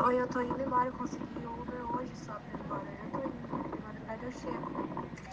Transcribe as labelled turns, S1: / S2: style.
S1: Oi, eu tô indo embora. Eu consegui Uber hoje só pra ir embora. Eu tô indo. agora madrugada eu chego.